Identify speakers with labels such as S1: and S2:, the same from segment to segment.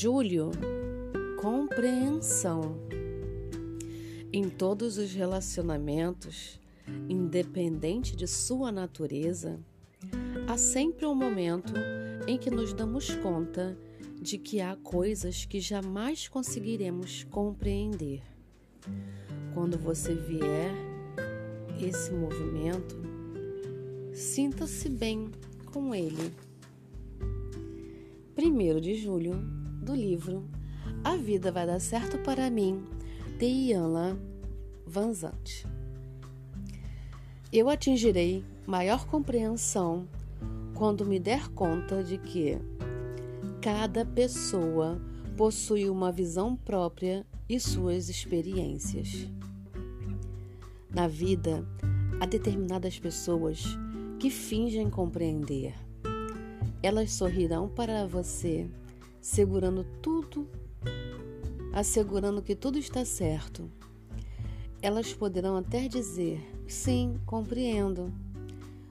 S1: Júlio, compreensão. Em todos os relacionamentos, independente de sua natureza, há sempre um momento em que nos damos conta de que há coisas que jamais conseguiremos compreender. Quando você vier esse movimento, sinta-se bem com ele. 1 de julho, do livro A Vida Vai Dar Certo para Mim, de Ianla Vanzante. Eu atingirei maior compreensão quando me der conta de que cada pessoa possui uma visão própria e suas experiências. Na vida, há determinadas pessoas que fingem compreender. Elas sorrirão para você, segurando tudo, assegurando que tudo está certo. Elas poderão até dizer: sim, compreendo.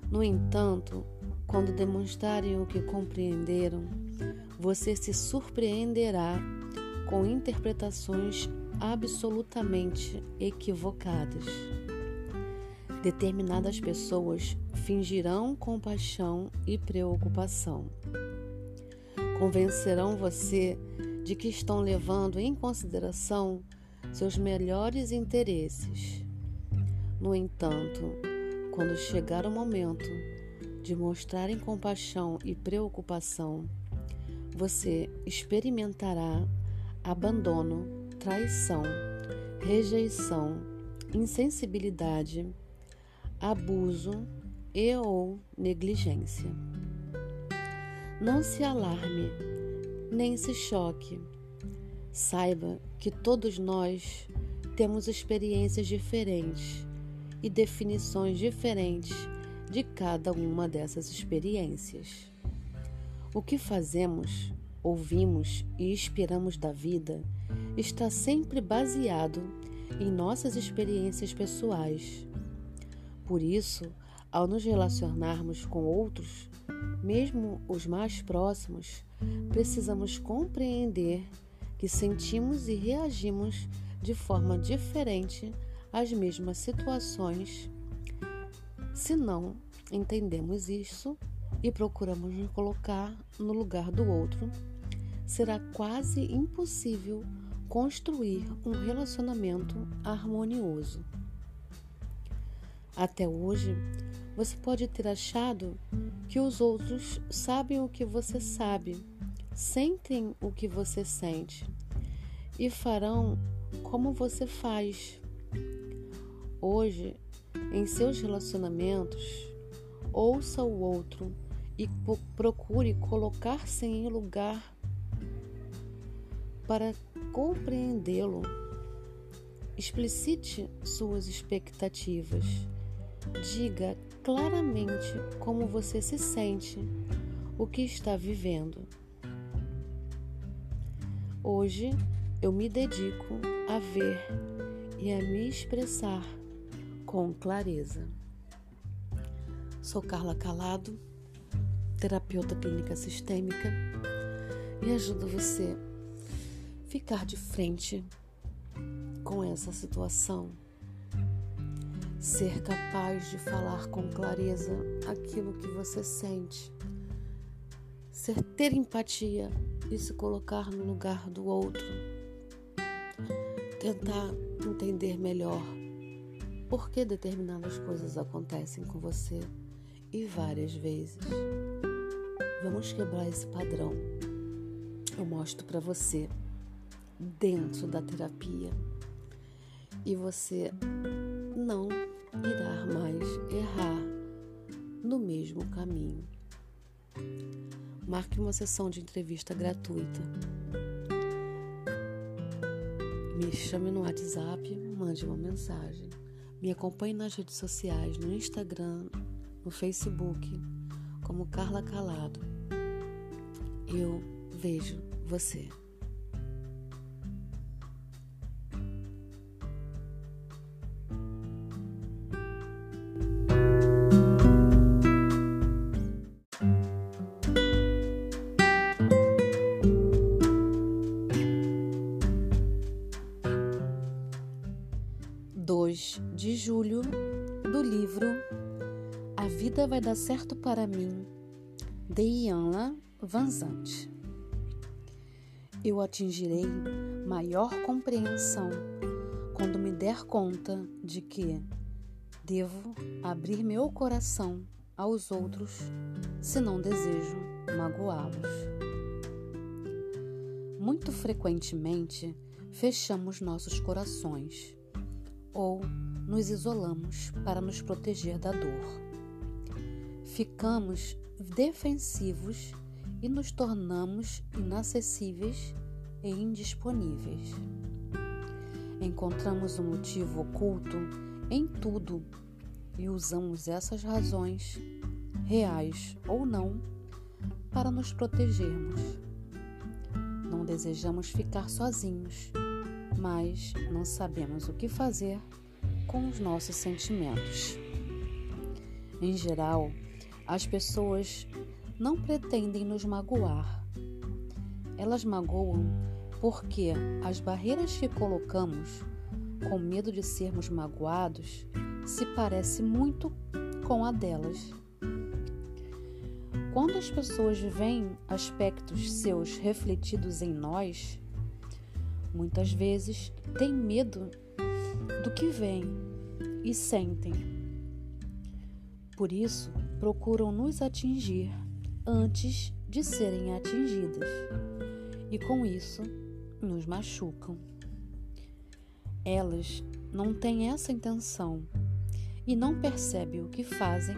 S1: No entanto, quando demonstrarem o que compreenderam, você se surpreenderá com interpretações absolutamente equivocadas. Determinadas pessoas fingirão compaixão e preocupação. Convencerão você de que estão levando em consideração seus melhores interesses. No entanto, quando chegar o momento de mostrarem compaixão e preocupação, você experimentará abandono, traição, rejeição, insensibilidade, abuso e ou negligência. Não se alarme, nem se choque. Saiba que todos nós temos experiências diferentes e definições diferentes de cada uma dessas experiências. O que fazemos, ouvimos e esperamos da vida está sempre baseado em nossas experiências pessoais. Por isso, ao nos relacionarmos com outros, mesmo os mais próximos, precisamos compreender que sentimos e reagimos de forma diferente às mesmas situações. Se não entendemos isso, e procuramos nos colocar no lugar do outro, será quase impossível construir um relacionamento harmonioso. Até hoje, você pode ter achado que os outros sabem o que você sabe, sentem o que você sente e farão como você faz. Hoje, em seus relacionamentos, ouça o outro e procure colocar-se em lugar para compreendê-lo. Explicite suas expectativas. Diga claramente como você se sente, o que está vivendo. Hoje eu me dedico a ver e a me expressar com clareza. Sou Carla Calado terapeuta clínica sistêmica, e ajudo você a ficar de frente com essa situação. Ser capaz de falar com clareza aquilo que você sente. Ser ter empatia e se colocar no lugar do outro. Tentar entender melhor por que determinadas coisas acontecem com você e várias vezes. Vamos quebrar esse padrão. Eu mostro para você dentro da terapia e você não irá mais errar no mesmo caminho. Marque uma sessão de entrevista gratuita. Me chame no WhatsApp, mande uma mensagem. Me acompanhe nas redes sociais, no Instagram, no Facebook, como Carla Calado. Eu vejo você. De julho do livro A Vida Vai Dar Certo para Mim, de Ianla Vanzante. Eu atingirei maior compreensão quando me der conta de que devo abrir meu coração aos outros se não desejo magoá-los. Muito frequentemente fechamos nossos corações ou nos isolamos para nos proteger da dor. Ficamos defensivos e nos tornamos inacessíveis e indisponíveis. Encontramos um motivo oculto em tudo e usamos essas razões, reais ou não, para nos protegermos. Não desejamos ficar sozinhos mas não sabemos o que fazer com os nossos sentimentos. Em geral, as pessoas não pretendem nos magoar. Elas magoam porque as barreiras que colocamos com medo de sermos magoados se parece muito com a delas. Quando as pessoas veem aspectos seus refletidos em nós, muitas vezes têm medo do que vem e sentem. Por isso, procuram nos atingir antes de serem atingidas e com isso nos machucam. Elas não têm essa intenção e não percebem o que fazem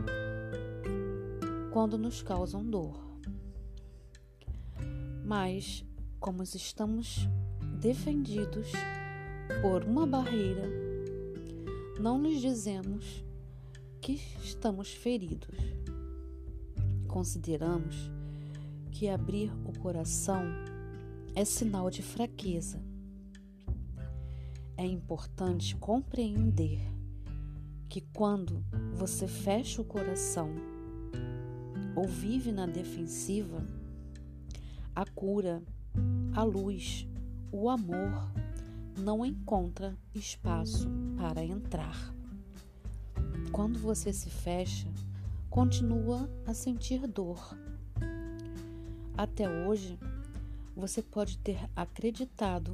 S1: quando nos causam dor. Mas, como estamos defendidos por uma barreira, não lhes dizemos que estamos feridos. Consideramos que abrir o coração é sinal de fraqueza. É importante compreender que quando você fecha o coração ou vive na defensiva, a cura, a luz, o amor não encontra espaço para entrar. Quando você se fecha, continua a sentir dor. Até hoje, você pode ter acreditado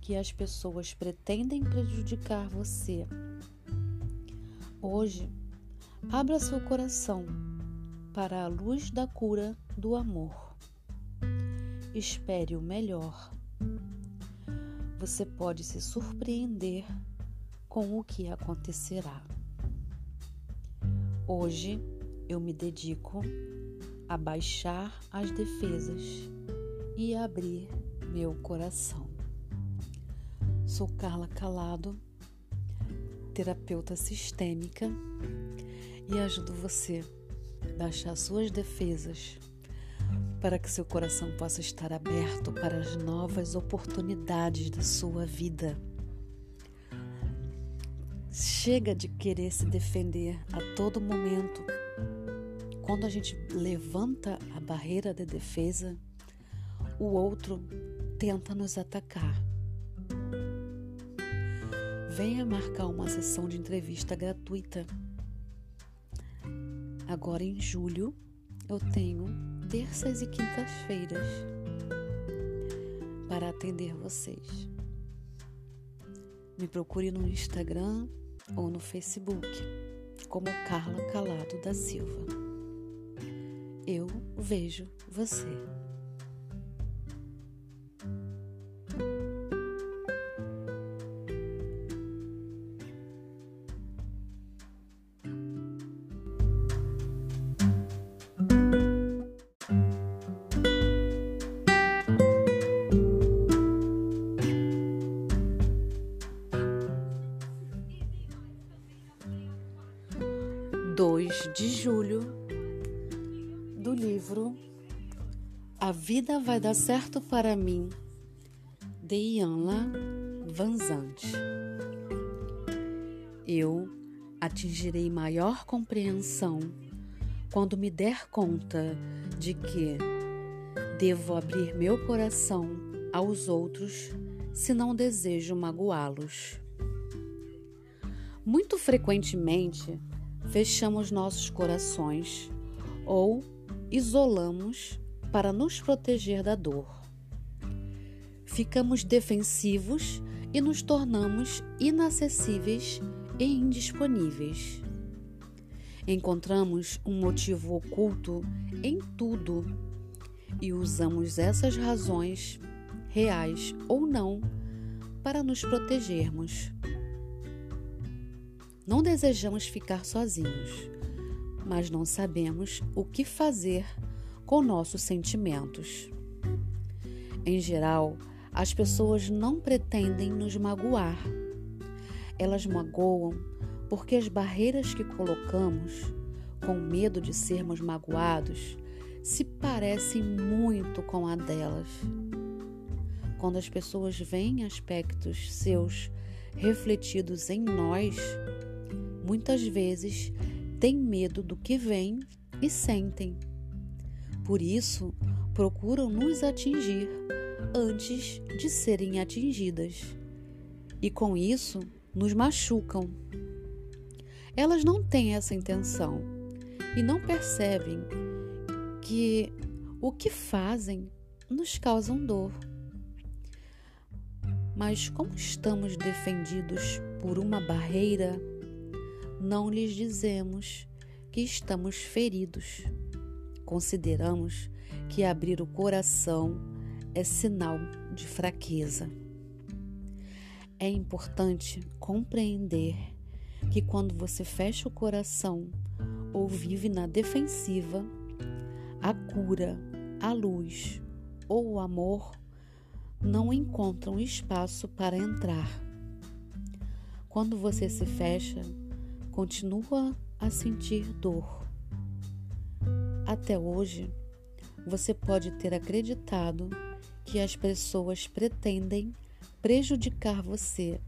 S1: que as pessoas pretendem prejudicar você. Hoje, abra seu coração para a luz da cura do amor. Espere o melhor você pode se surpreender com o que acontecerá. Hoje eu me dedico a baixar as defesas e abrir meu coração. Sou Carla Calado, terapeuta sistêmica e ajudo você a baixar suas defesas para que seu coração possa estar aberto para as novas oportunidades da sua vida. Chega de querer se defender a todo momento. Quando a gente levanta a barreira de defesa, o outro tenta nos atacar. Venha marcar uma sessão de entrevista gratuita. Agora em julho eu tenho terças e quintas-feiras para atender vocês. Me procure no Instagram ou no Facebook como Carla Calado da Silva. Eu vejo você. Vai Dar Certo para Mim, de Ianla Vanzante. Eu atingirei maior compreensão quando me der conta de que devo abrir meu coração aos outros se não desejo magoá-los. Muito frequentemente, fechamos nossos corações ou isolamos para nos proteger da dor. Ficamos defensivos e nos tornamos inacessíveis e indisponíveis. Encontramos um motivo oculto em tudo e usamos essas razões, reais ou não, para nos protegermos. Não desejamos ficar sozinhos, mas não sabemos o que fazer com nossos sentimentos. Em geral, as pessoas não pretendem nos magoar. Elas magoam porque as barreiras que colocamos, com medo de sermos magoados, se parecem muito com a delas. Quando as pessoas veem aspectos seus refletidos em nós, muitas vezes têm medo do que vem e sentem. Por isso, procuram nos atingir antes de serem atingidas. E com isso, nos machucam. Elas não têm essa intenção e não percebem que o que fazem nos causam dor. Mas como estamos defendidos por uma barreira, não lhes dizemos que estamos feridos. Consideramos que abrir o coração é sinal de fraqueza. É importante compreender que quando você fecha o coração ou vive na defensiva, a cura, a luz ou o amor não encontram espaço para entrar. Quando você se fecha, continua a sentir dor. Até hoje, você pode ter acreditado que as pessoas pretendem prejudicar você.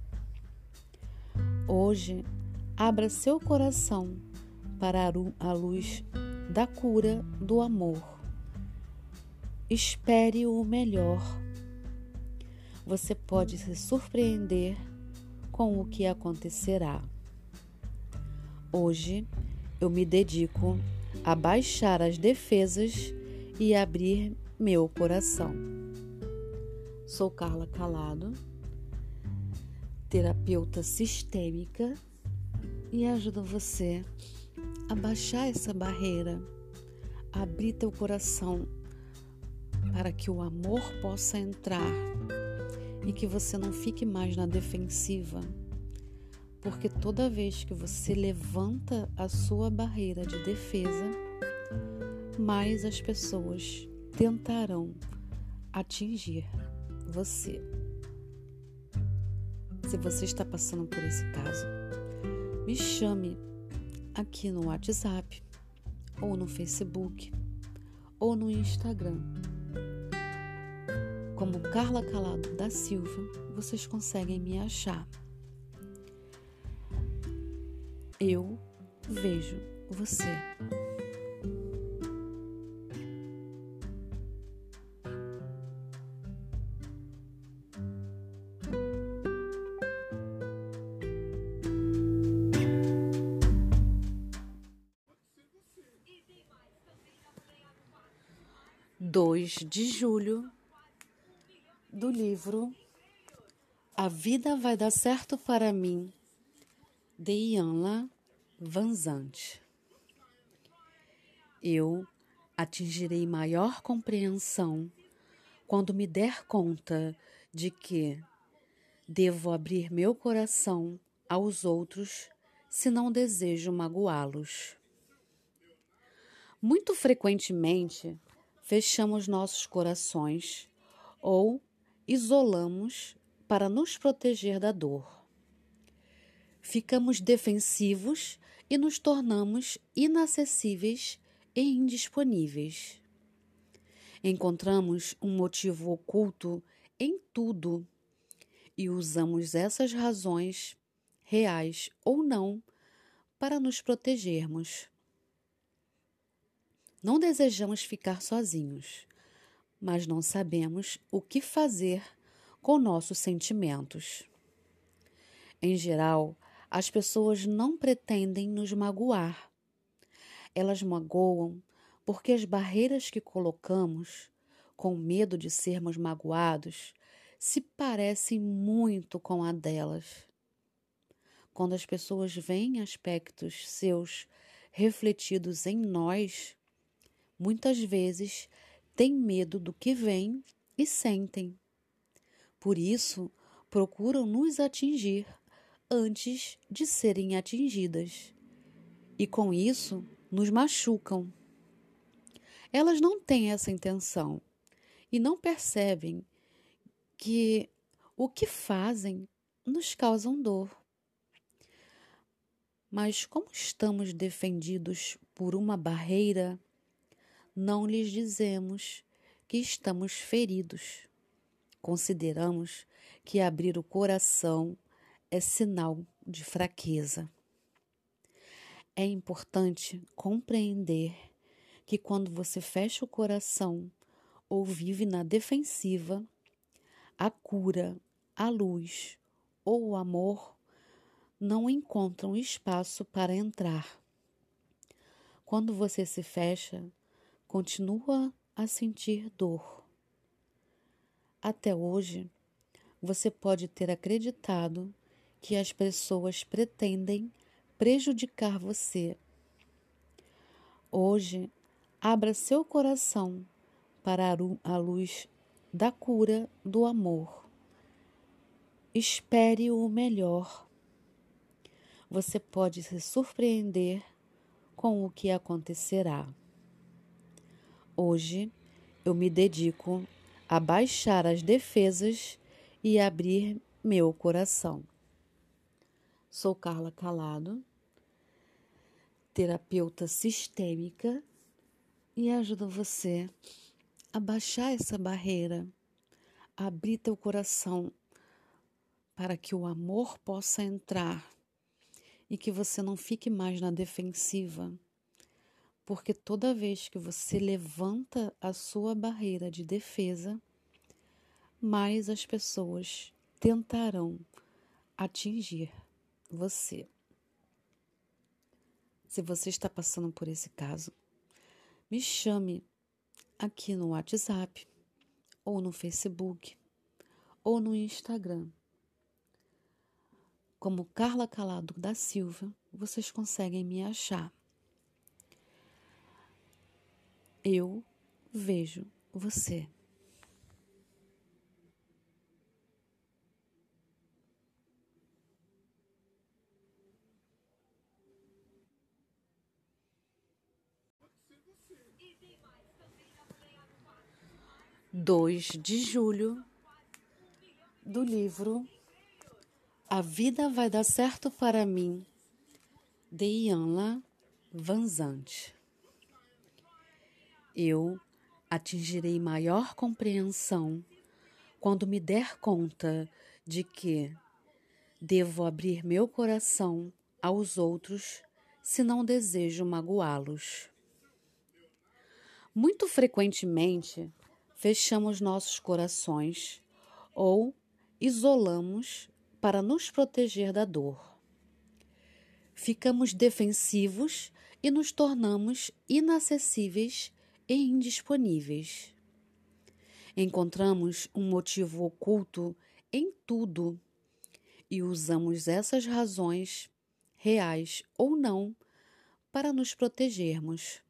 S1: Hoje, abra seu coração para a luz da cura do amor. Espere o melhor. Você pode se surpreender com o que acontecerá. Hoje, eu me dedico a baixar as defesas e abrir meu coração. Sou Carla Calado, terapeuta sistêmica e ajudo você a baixar essa barreira, abrir teu coração para que o amor possa entrar e que você não fique mais na defensiva. Porque toda vez que você levanta a sua barreira de defesa, mais as pessoas tentarão atingir você. Se você está passando por esse caso, me chame aqui no WhatsApp, ou no Facebook, ou no Instagram. Como Carla Calado da Silva, vocês conseguem me achar. Eu vejo você. de julho do livro A Vida Vai Dar Certo para Mim, de Ianla Vanzante. Eu atingirei maior compreensão quando me der conta de que devo abrir meu coração aos outros se não desejo magoá-los. Muito frequentemente, fechamos nossos corações ou isolamos para nos proteger da dor. Ficamos defensivos e nos tornamos inacessíveis e indisponíveis. Encontramos um motivo oculto em tudo e usamos essas razões, reais ou não, para nos protegermos. Não desejamos ficar sozinhos, mas não sabemos o que fazer com nossos sentimentos. Em geral, as pessoas não pretendem nos magoar. Elas magoam porque as barreiras que colocamos, com medo de sermos magoados, se parecem muito com a delas. Quando as pessoas veem aspectos seus refletidos em nós, muitas vezes têm medo do que vem e sentem. Por isso, procuram nos atingir antes de serem atingidas. E com isso, nos machucam. Elas não têm essa intenção e não percebem que o que fazem nos causam dor. Mas como estamos defendidos por uma barreira, não lhes dizemos que estamos feridos. Consideramos que abrir o coração é sinal de fraqueza. É importante compreender que quando você fecha o coração ou vive na defensiva, a cura, a luz ou o amor não encontram espaço para entrar. Quando você se fecha, continua a sentir dor. Até hoje, você pode ter acreditado que as pessoas pretendem prejudicar você. Hoje, abra seu coração para a luz da cura do amor. Espere o melhor. Você pode se surpreender com o que acontecerá. Hoje, eu me dedico a baixar as defesas e abrir meu coração. Sou Carla Calado, terapeuta sistêmica e ajudo você a baixar essa barreira, a abrir teu coração para que o amor possa entrar e que você não fique mais na defensiva. Porque toda vez que você levanta a sua barreira de defesa, mais as pessoas tentarão atingir você. Se você está passando por esse caso, me chame aqui no WhatsApp, ou no Facebook, ou no Instagram. Como Carla Calado da Silva, vocês conseguem me achar. Eu vejo você. Dois de julho do livro A Vida Vai Dar Certo para Mim, de Ianla Vanzante. Eu atingirei maior compreensão quando me der conta de que devo abrir meu coração aos outros se não desejo magoá-los. Muito frequentemente, fechamos nossos corações ou isolamos para nos proteger da dor. Ficamos defensivos e nos tornamos inacessíveis e indisponíveis. Encontramos um motivo oculto em tudo e usamos essas razões, reais ou não, para nos protegermos.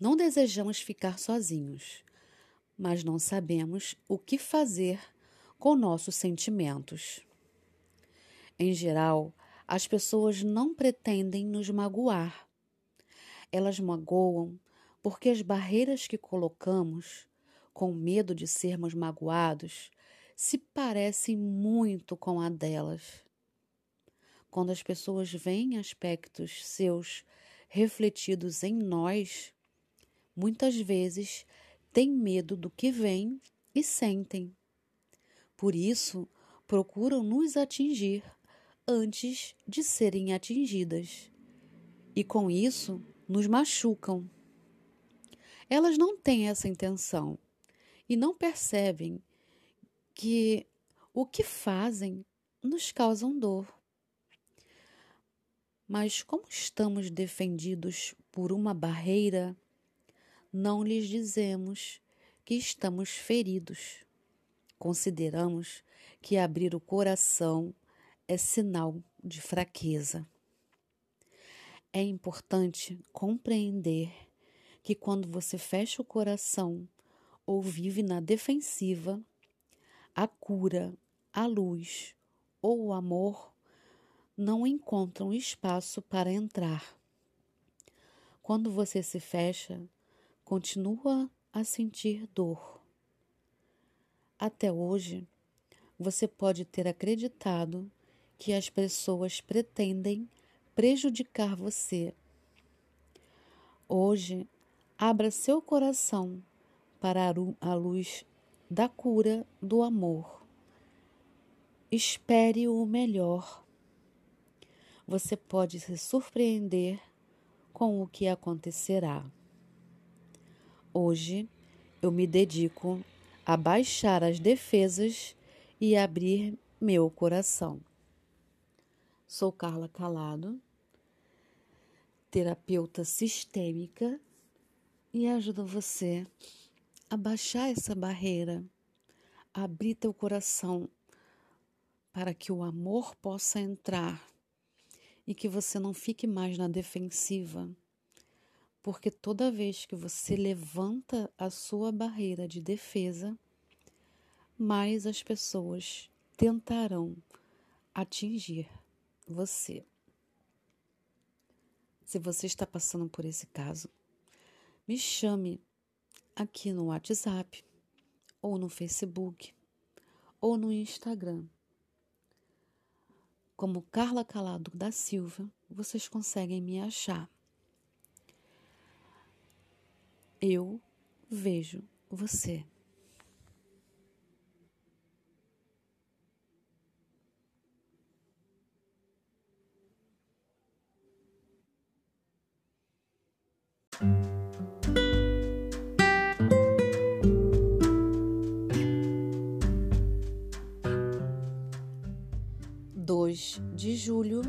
S1: Não desejamos ficar sozinhos, mas não sabemos o que fazer com nossos sentimentos. Em geral, as pessoas não pretendem nos magoar. Elas magoam porque as barreiras que colocamos, com medo de sermos magoados, se parecem muito com a delas. Quando as pessoas veem aspectos seus refletidos em nós, muitas vezes têm medo do que vem e sentem. Por isso, procuram nos atingir antes de serem atingidas. E com isso, nos machucam. Elas não têm essa intenção e não percebem que o que fazem nos causam dor. Mas como estamos defendidos por uma barreira, não lhes dizemos que estamos feridos. Consideramos que abrir o coração é sinal de fraqueza. É importante compreender que quando você fecha o coração ou vive na defensiva, a cura, a luz ou o amor não encontram espaço para entrar. Quando você se fecha, continua a sentir dor. Até hoje, você pode ter acreditado que as pessoas pretendem prejudicar você. Hoje, abra seu coração para a luz da cura do amor. Espere o melhor. Você pode se surpreender com o que acontecerá. Hoje eu me dedico a baixar as defesas e abrir meu coração. Sou Carla Calado, terapeuta sistêmica e ajudo você a baixar essa barreira, abrir teu coração para que o amor possa entrar e que você não fique mais na defensiva. Porque toda vez que você levanta a sua barreira de defesa, mais as pessoas tentarão atingir você. Se você está passando por esse caso, me chame aqui no WhatsApp, ou no Facebook, ou no Instagram. Como Carla Calado da Silva, vocês conseguem me achar. Eu vejo você. 2 de julho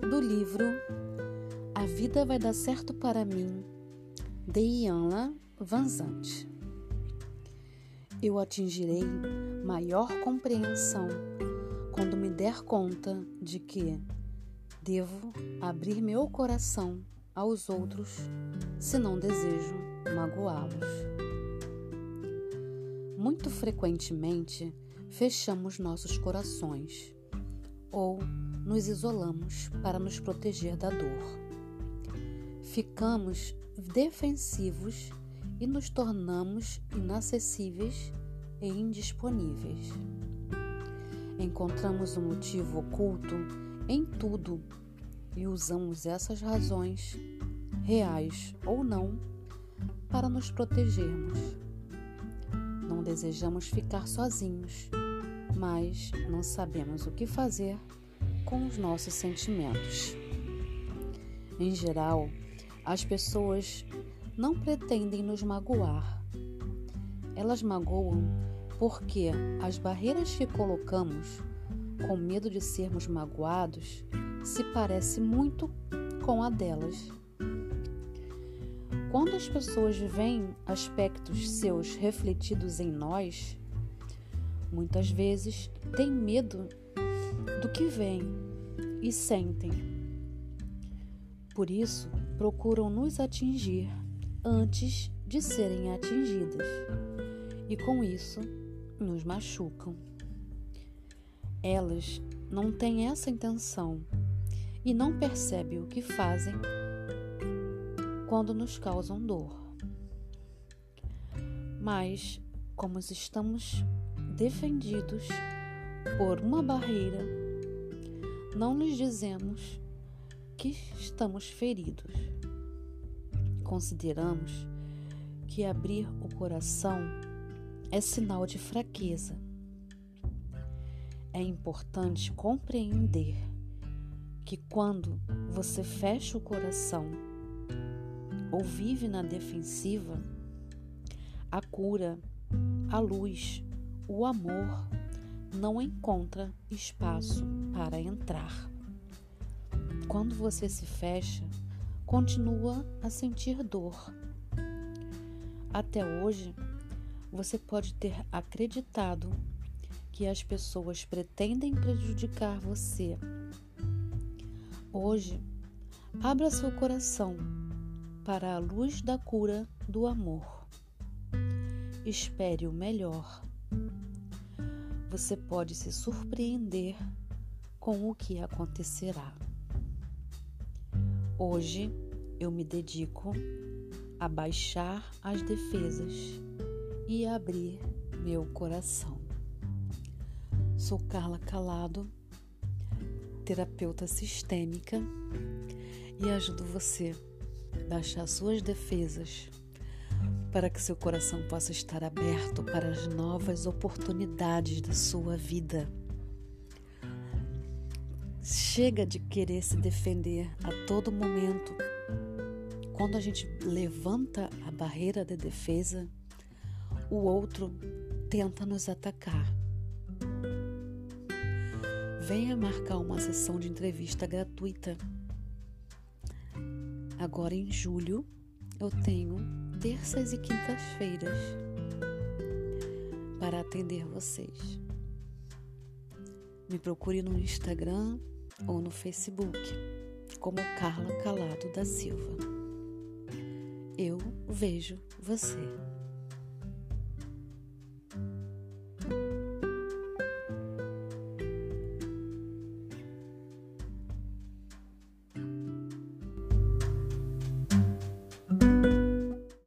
S1: do livro A Vida Vai Dar Certo para Mim, de Ianla Vanzante. Eu atingirei maior compreensão quando me der conta de que devo abrir meu coração aos outros se não desejo magoá-los. Muito frequentemente fechamos nossos corações ou nos isolamos para nos proteger da dor. Ficamos defensivos e nos tornamos inacessíveis e indisponíveis. Encontramos um motivo oculto em tudo e usamos essas razões, reais ou não, para nos protegermos. Não desejamos ficar sozinhos mas não sabemos o que fazer com os nossos sentimentos. Em geral, as pessoas não pretendem nos magoar. Elas magoam porque as barreiras que colocamos com medo de sermos magoados se parece muito com a delas. Quando as pessoas veem aspectos seus refletidos em nós, muitas vezes têm medo do que vem e sentem. Por isso, procuram nos atingir antes de serem atingidas, e com isso nos machucam. Elas não têm essa intenção e não percebem o que fazem quando nos causam dor. Mas, como estamos defendidos por uma barreira, não lhes dizemos que estamos feridos. Consideramos que abrir o coração é sinal de fraqueza. É importante compreender que quando você fecha o coração ou vive na defensiva, a cura, a luz, o amor não encontra espaço para entrar. Quando você se fecha, continua a sentir dor. Até hoje, você pode ter acreditado que as pessoas pretendem prejudicar você. Hoje, abra seu coração para a luz da cura do amor. Espere o melhor. Você pode se surpreender com o que acontecerá. Hoje eu me dedico a baixar as defesas e abrir meu coração. Sou Carla Calado, terapeuta sistêmica, e ajudo você a baixar suas defesas para que seu coração possa estar aberto para as novas oportunidades da sua vida. Chega de querer se defender a todo momento. Quando a gente levanta a barreira de defesa, o outro tenta nos atacar. Venha marcar uma sessão de entrevista gratuita. Agora em julho eu tenho terças e quintas-feiras para atender vocês. Me procure no Instagram ou no Facebook como Carla Calado da Silva. Eu vejo você.